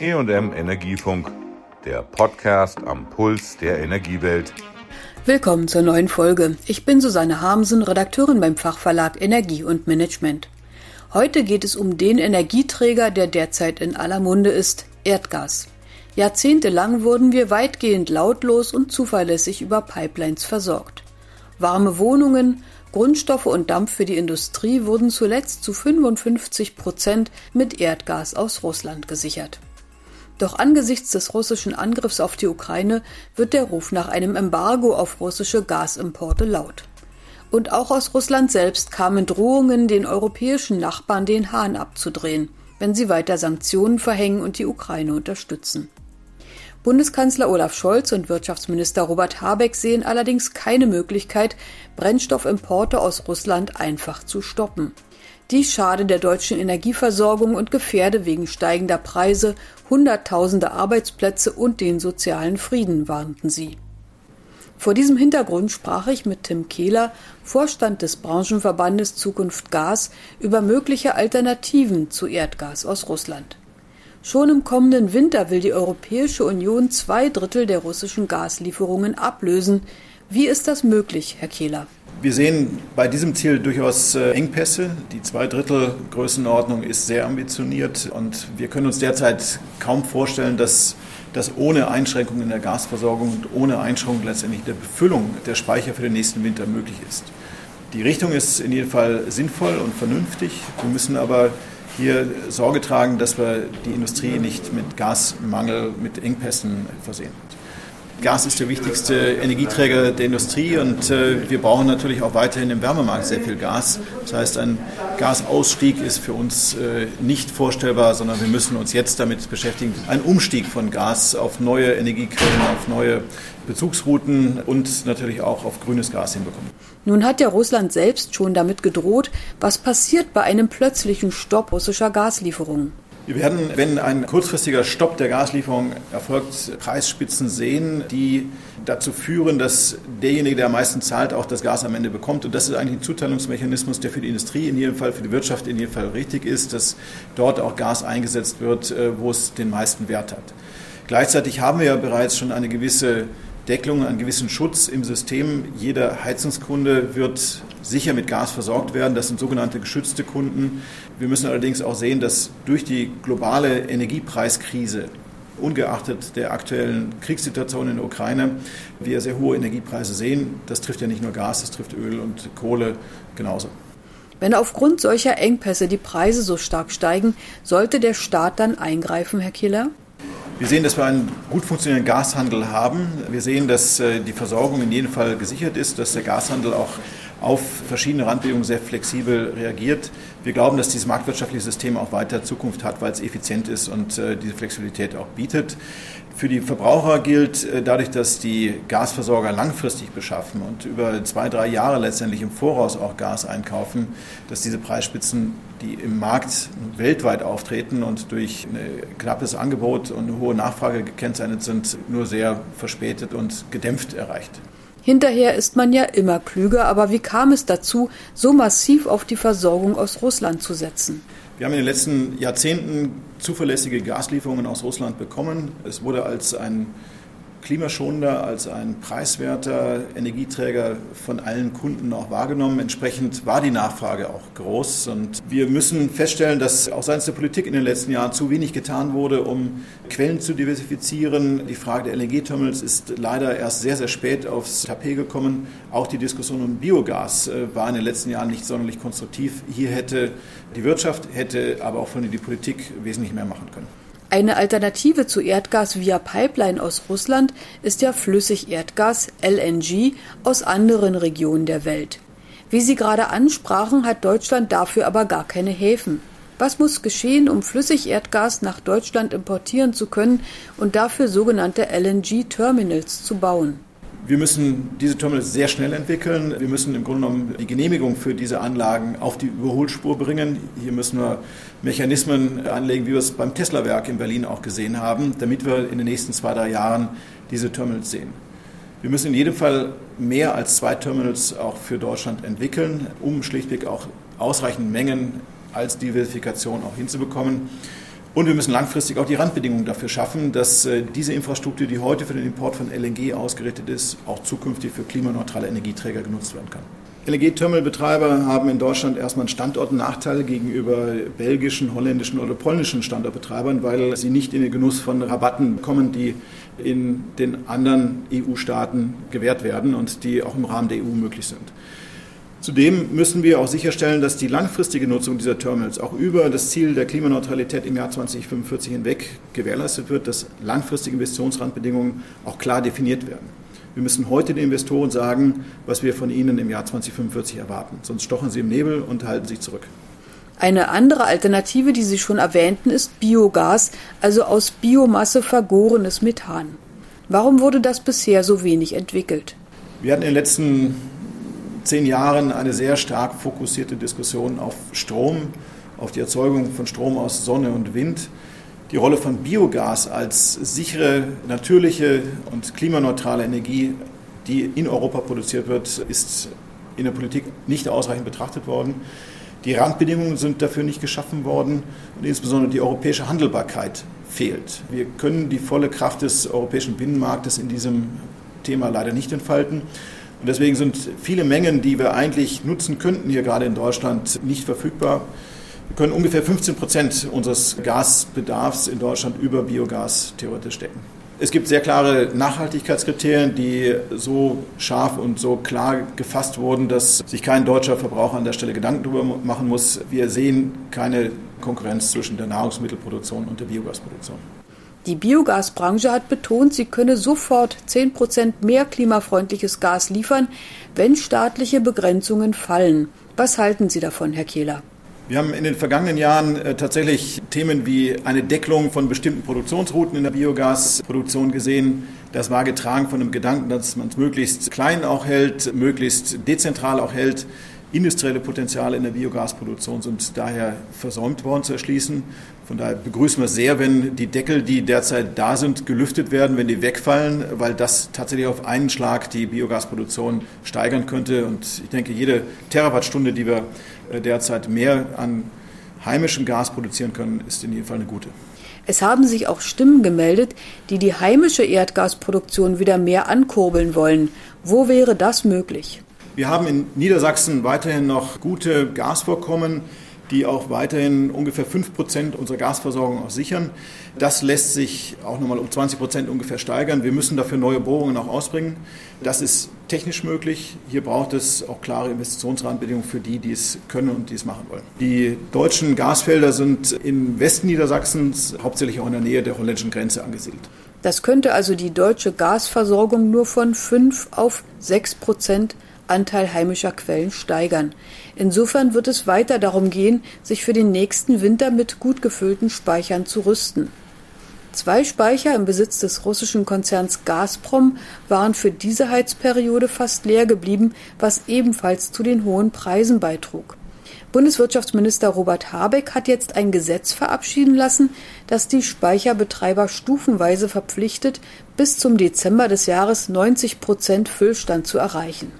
EM Energiefunk, der Podcast am Puls der Energiewelt. Willkommen zur neuen Folge. Ich bin Susanne Harmsen, Redakteurin beim Fachverlag Energie und Management. Heute geht es um den Energieträger, der derzeit in aller Munde ist, Erdgas. Jahrzehntelang wurden wir weitgehend lautlos und zuverlässig über Pipelines versorgt. Warme Wohnungen, Grundstoffe und Dampf für die Industrie wurden zuletzt zu 55 Prozent mit Erdgas aus Russland gesichert. Doch angesichts des russischen Angriffs auf die Ukraine wird der Ruf nach einem Embargo auf russische Gasimporte laut. Und auch aus Russland selbst kamen Drohungen, den europäischen Nachbarn den Hahn abzudrehen, wenn sie weiter Sanktionen verhängen und die Ukraine unterstützen. Bundeskanzler Olaf Scholz und Wirtschaftsminister Robert Habeck sehen allerdings keine Möglichkeit, Brennstoffimporte aus Russland einfach zu stoppen. Dies schade der deutschen Energieversorgung und gefährde wegen steigender Preise Hunderttausende Arbeitsplätze und den sozialen Frieden, warnten sie. Vor diesem Hintergrund sprach ich mit Tim Kehler, Vorstand des Branchenverbandes Zukunft Gas, über mögliche Alternativen zu Erdgas aus Russland. Schon im kommenden Winter will die Europäische Union zwei Drittel der russischen Gaslieferungen ablösen. Wie ist das möglich, Herr Kehler? Wir sehen bei diesem Ziel durchaus äh, Engpässe. Die Zweidrittel-Größenordnung ist sehr ambitioniert und wir können uns derzeit kaum vorstellen, dass das ohne Einschränkungen in der Gasversorgung und ohne Einschränkung letztendlich der Befüllung der Speicher für den nächsten Winter möglich ist. Die Richtung ist in jedem Fall sinnvoll und vernünftig. Wir müssen aber hier Sorge tragen, dass wir die Industrie nicht mit Gasmangel, mit Engpässen versehen. Gas ist der wichtigste Energieträger der Industrie und äh, wir brauchen natürlich auch weiterhin im Wärmemarkt sehr viel Gas. Das heißt, ein Gasausstieg ist für uns äh, nicht vorstellbar, sondern wir müssen uns jetzt damit beschäftigen, einen Umstieg von Gas auf neue Energiequellen, auf neue Bezugsrouten und natürlich auch auf grünes Gas hinbekommen. Nun hat ja Russland selbst schon damit gedroht, was passiert bei einem plötzlichen Stopp russischer Gaslieferungen. Wir werden, wenn ein kurzfristiger Stopp der Gaslieferung erfolgt, Preisspitzen sehen, die dazu führen, dass derjenige, der am meisten zahlt, auch das Gas am Ende bekommt. Und das ist eigentlich ein Zuteilungsmechanismus, der für die Industrie in jedem Fall, für die Wirtschaft in jedem Fall richtig ist, dass dort auch Gas eingesetzt wird, äh, wo es den meisten Wert hat. Gleichzeitig haben wir ja bereits schon eine gewisse Deckelung, einen gewissen Schutz im System. Jeder Heizungskunde wird sicher mit Gas versorgt werden. Das sind sogenannte geschützte Kunden. Wir müssen allerdings auch sehen, dass durch die globale Energiepreiskrise ungeachtet der aktuellen Kriegssituation in der Ukraine, wir sehr hohe Energiepreise sehen. Das trifft ja nicht nur Gas, das trifft Öl und Kohle genauso. Wenn aufgrund solcher Engpässe die Preise so stark steigen, sollte der Staat dann eingreifen, Herr Killer? Wir sehen, dass wir einen gut funktionierenden Gashandel haben. Wir sehen, dass äh, die Versorgung in jedem Fall gesichert ist, dass der Gashandel auch auf verschiedene Randbedingungen sehr flexibel reagiert. Wir glauben, dass dieses marktwirtschaftliche System auch weiter Zukunft hat, weil es effizient ist und äh, diese Flexibilität auch bietet. Für die Verbraucher gilt äh, dadurch, dass die Gasversorger langfristig beschaffen und über zwei, drei Jahre letztendlich im Voraus auch Gas einkaufen, dass diese Preisspitzen, die im Markt weltweit auftreten und durch ein knappes Angebot und eine hohe Nachfrage gekennzeichnet sind, nur sehr verspätet und gedämpft erreicht. Hinterher ist man ja immer klüger, aber wie kam es dazu, so massiv auf die Versorgung aus Russland zu setzen? Wir haben in den letzten Jahrzehnten zuverlässige Gaslieferungen aus Russland bekommen. Es wurde als ein klimaschonender, als ein preiswerter Energieträger von allen Kunden auch wahrgenommen. Entsprechend war die Nachfrage auch groß. Und wir müssen feststellen, dass auch seitens der Politik in den letzten Jahren zu wenig getan wurde, um Quellen zu diversifizieren. Die Frage der LNG-Terminals ist leider erst sehr, sehr spät aufs Tapet gekommen. Auch die Diskussion um Biogas äh, war in den letzten Jahren nicht sonderlich konstruktiv. Hier hätte die Wirtschaft, hätte aber auch von die Politik wesentlich mehr machen können. Eine Alternative zu Erdgas via Pipeline aus Russland ist ja Flüssigerdgas LNG aus anderen Regionen der Welt. Wie Sie gerade ansprachen, hat Deutschland dafür aber gar keine Häfen. Was muss geschehen, um Flüssigerdgas nach Deutschland importieren zu können und dafür sogenannte LNG-Terminals zu bauen? Wir müssen diese Terminals sehr schnell entwickeln. Wir müssen im Grunde genommen die Genehmigung für diese Anlagen auf die Überholspur bringen. Hier müssen wir Mechanismen anlegen, wie wir es beim Tesla-Werk in Berlin auch gesehen haben, damit wir in den nächsten zwei, drei Jahren diese Terminals sehen. Wir müssen in jedem Fall mehr als zwei Terminals auch für Deutschland entwickeln, um schlichtweg auch ausreichend Mengen als Diversifikation auch hinzubekommen. Und wir müssen langfristig auch die Randbedingungen dafür schaffen, dass äh, diese Infrastruktur, die heute für den Import von LNG ausgerichtet ist, auch zukünftig für klimaneutrale Energieträger genutzt werden kann. LNG-Terminalbetreiber haben in Deutschland erstmal einen Standortnachteil gegenüber belgischen, holländischen oder polnischen Standortbetreibern, weil sie nicht in den Genuss von Rabatten kommen, die in den anderen EU-Staaten gewährt werden und die auch im Rahmen der EU möglich sind. Zudem müssen wir auch sicherstellen, dass die langfristige Nutzung dieser Terminals auch über das Ziel der Klimaneutralität im Jahr 2045 hinweg gewährleistet wird, dass langfristige Investitionsrandbedingungen auch klar definiert werden. Wir müssen heute den Investoren sagen, was wir von ihnen im Jahr 2045 erwarten. Sonst stochen sie im Nebel und halten sich zurück. Eine andere Alternative, die Sie schon erwähnten, ist Biogas, also aus Biomasse vergorenes Methan. Warum wurde das bisher so wenig entwickelt? Wir hatten in den letzten zehn Jahren eine sehr stark fokussierte Diskussion auf Strom, auf die Erzeugung von Strom aus Sonne und Wind. Die Rolle von Biogas als sichere, natürliche und klimaneutrale Energie, die in Europa produziert wird, ist in der Politik nicht ausreichend betrachtet worden. Die Randbedingungen sind dafür nicht geschaffen worden und insbesondere die europäische Handelbarkeit fehlt. Wir können die volle Kraft des europäischen Binnenmarktes in diesem Thema leider nicht entfalten. Und deswegen sind viele Mengen, die wir eigentlich nutzen könnten, hier gerade in Deutschland, nicht verfügbar. Wir können ungefähr 15 Prozent unseres Gasbedarfs in Deutschland über Biogas theoretisch decken. Es gibt sehr klare Nachhaltigkeitskriterien, die so scharf und so klar gefasst wurden, dass sich kein deutscher Verbraucher an der Stelle Gedanken darüber machen muss. Wir sehen keine Konkurrenz zwischen der Nahrungsmittelproduktion und der Biogasproduktion. Die Biogasbranche hat betont, sie könne sofort 10 Prozent mehr klimafreundliches Gas liefern, wenn staatliche Begrenzungen fallen. Was halten Sie davon, Herr Kehler? Wir haben in den vergangenen Jahren äh, tatsächlich Themen wie eine Deckelung von bestimmten Produktionsrouten in der Biogasproduktion gesehen. Das war getragen von dem Gedanken, dass man es möglichst klein auch hält, möglichst dezentral auch hält. Industrielle Potenziale in der Biogasproduktion sind daher versäumt worden zu erschließen. Von daher begrüßen wir sehr, wenn die Deckel, die derzeit da sind, gelüftet werden, wenn die wegfallen, weil das tatsächlich auf einen Schlag die Biogasproduktion steigern könnte. Und ich denke, jede Terawattstunde, die wir äh, derzeit mehr an heimischem Gas produzieren können, ist in jedem Fall eine gute. Es haben sich auch Stimmen gemeldet, die die heimische Erdgasproduktion wieder mehr ankurbeln wollen. Wo wäre das möglich? Wir haben in Niedersachsen weiterhin noch gute Gasvorkommen die auch weiterhin ungefähr 5 Prozent unserer Gasversorgung auch sichern. Das lässt sich auch nochmal um 20 Prozent ungefähr steigern. Wir müssen dafür neue Bohrungen auch ausbringen. Das ist technisch möglich. Hier braucht es auch klare Investitionsrahmenbedingungen für die, die es können und die es machen wollen. Die deutschen Gasfelder sind im Westen Niedersachsens hauptsächlich auch in der Nähe der holländischen Grenze angesiedelt. Das könnte also die deutsche Gasversorgung nur von 5 auf 6 Prozent Anteil heimischer Quellen steigern. Insofern wird es weiter darum gehen, sich für den nächsten Winter mit gut gefüllten Speichern zu rüsten. Zwei Speicher im Besitz des russischen Konzerns Gazprom waren für diese Heizperiode fast leer geblieben, was ebenfalls zu den hohen Preisen beitrug. Bundeswirtschaftsminister Robert Habeck hat jetzt ein Gesetz verabschieden lassen, das die Speicherbetreiber stufenweise verpflichtet, bis zum Dezember des Jahres 90 Prozent Füllstand zu erreichen.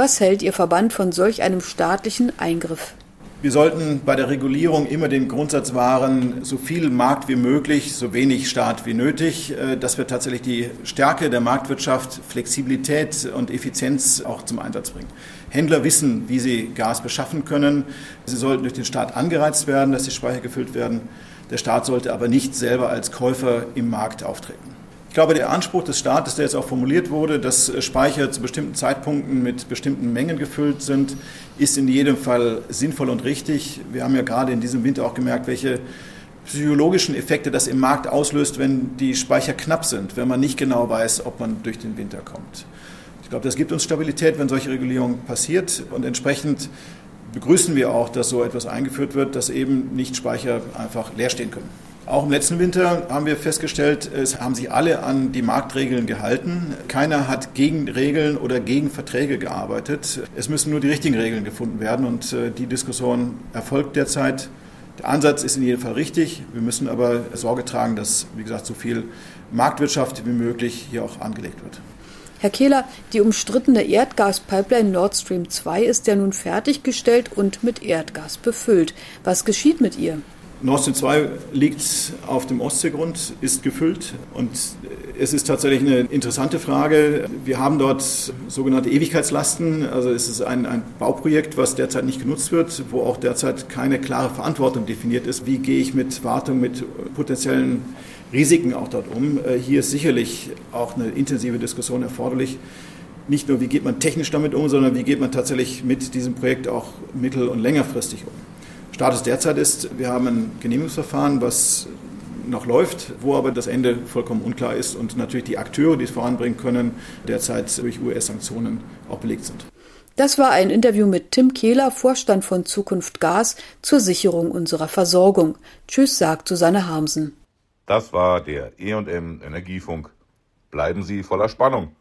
Was hält Ihr Verband von solch einem staatlichen Eingriff? Wir sollten bei der Regulierung immer den Grundsatz wahren, so viel Markt wie möglich, so wenig Staat wie nötig, äh, dass wir tatsächlich die Stärke der Marktwirtschaft, Flexibilität und Effizienz auch zum Einsatz bringen. Händler wissen, wie sie Gas beschaffen können. Sie sollten durch den Staat angereizt werden, dass die Speicher gefüllt werden. Der Staat sollte aber nicht selber als Käufer im Markt auftreten. Ich glaube, der Anspruch des Staates, der jetzt auch formuliert wurde, dass Speicher zu bestimmten Zeitpunkten mit bestimmten Mengen gefüllt sind, ist in jedem Fall sinnvoll und richtig. Wir haben ja gerade in diesem Winter auch gemerkt, welche psychologischen Effekte das im Markt auslöst, wenn die Speicher knapp sind, wenn man nicht genau weiß, ob man durch den Winter kommt. Ich glaube, das gibt uns Stabilität, wenn solche Regulierung passiert und entsprechend begrüßen wir auch, dass so etwas eingeführt wird, dass eben nicht Speicher einfach leer stehen können. Auch im letzten Winter haben wir festgestellt, es haben sich alle an die Marktregeln gehalten. Keiner hat gegen Regeln oder gegen Verträge gearbeitet. Es müssen nur die richtigen Regeln gefunden werden und äh, die Diskussion erfolgt derzeit. Der Ansatz ist in jedem Fall richtig. Wir müssen aber Sorge tragen, dass, wie gesagt, so viel Marktwirtschaft wie möglich hier auch angelegt wird. Herr Kehler, die umstrittene Erdgaspipeline Nord Stream 2 ist ja nun fertiggestellt und mit Erdgas befüllt. Was geschieht mit ihr? Nord Stream 2 liegt auf dem Ostseegrund, ist gefüllt und es ist tatsächlich eine interessante Frage. Wir haben dort sogenannte Ewigkeitslasten, also es ist ein, ein Bauprojekt, was derzeit nicht genutzt wird, wo auch derzeit keine klare Verantwortung definiert ist. Wie gehe ich mit Wartung, mit potenziellen Risiken auch dort um? Äh, hier ist sicherlich auch eine intensive Diskussion erforderlich. Nicht nur, wie geht man technisch damit um, sondern wie geht man tatsächlich mit diesem Projekt auch mittel- und längerfristig um. Status derzeit ist, wir haben ein Genehmigungsverfahren, was noch läuft, wo aber das Ende vollkommen unklar ist und natürlich die Akteure, die es voranbringen können, derzeit durch US-Sanktionen auch belegt sind. Das war ein Interview mit Tim Kehler, Vorstand von Zukunft Gas, zur Sicherung unserer Versorgung. Tschüss, sagt Susanne Harmsen. Das war der E&M Energiefunk. Bleiben Sie voller Spannung.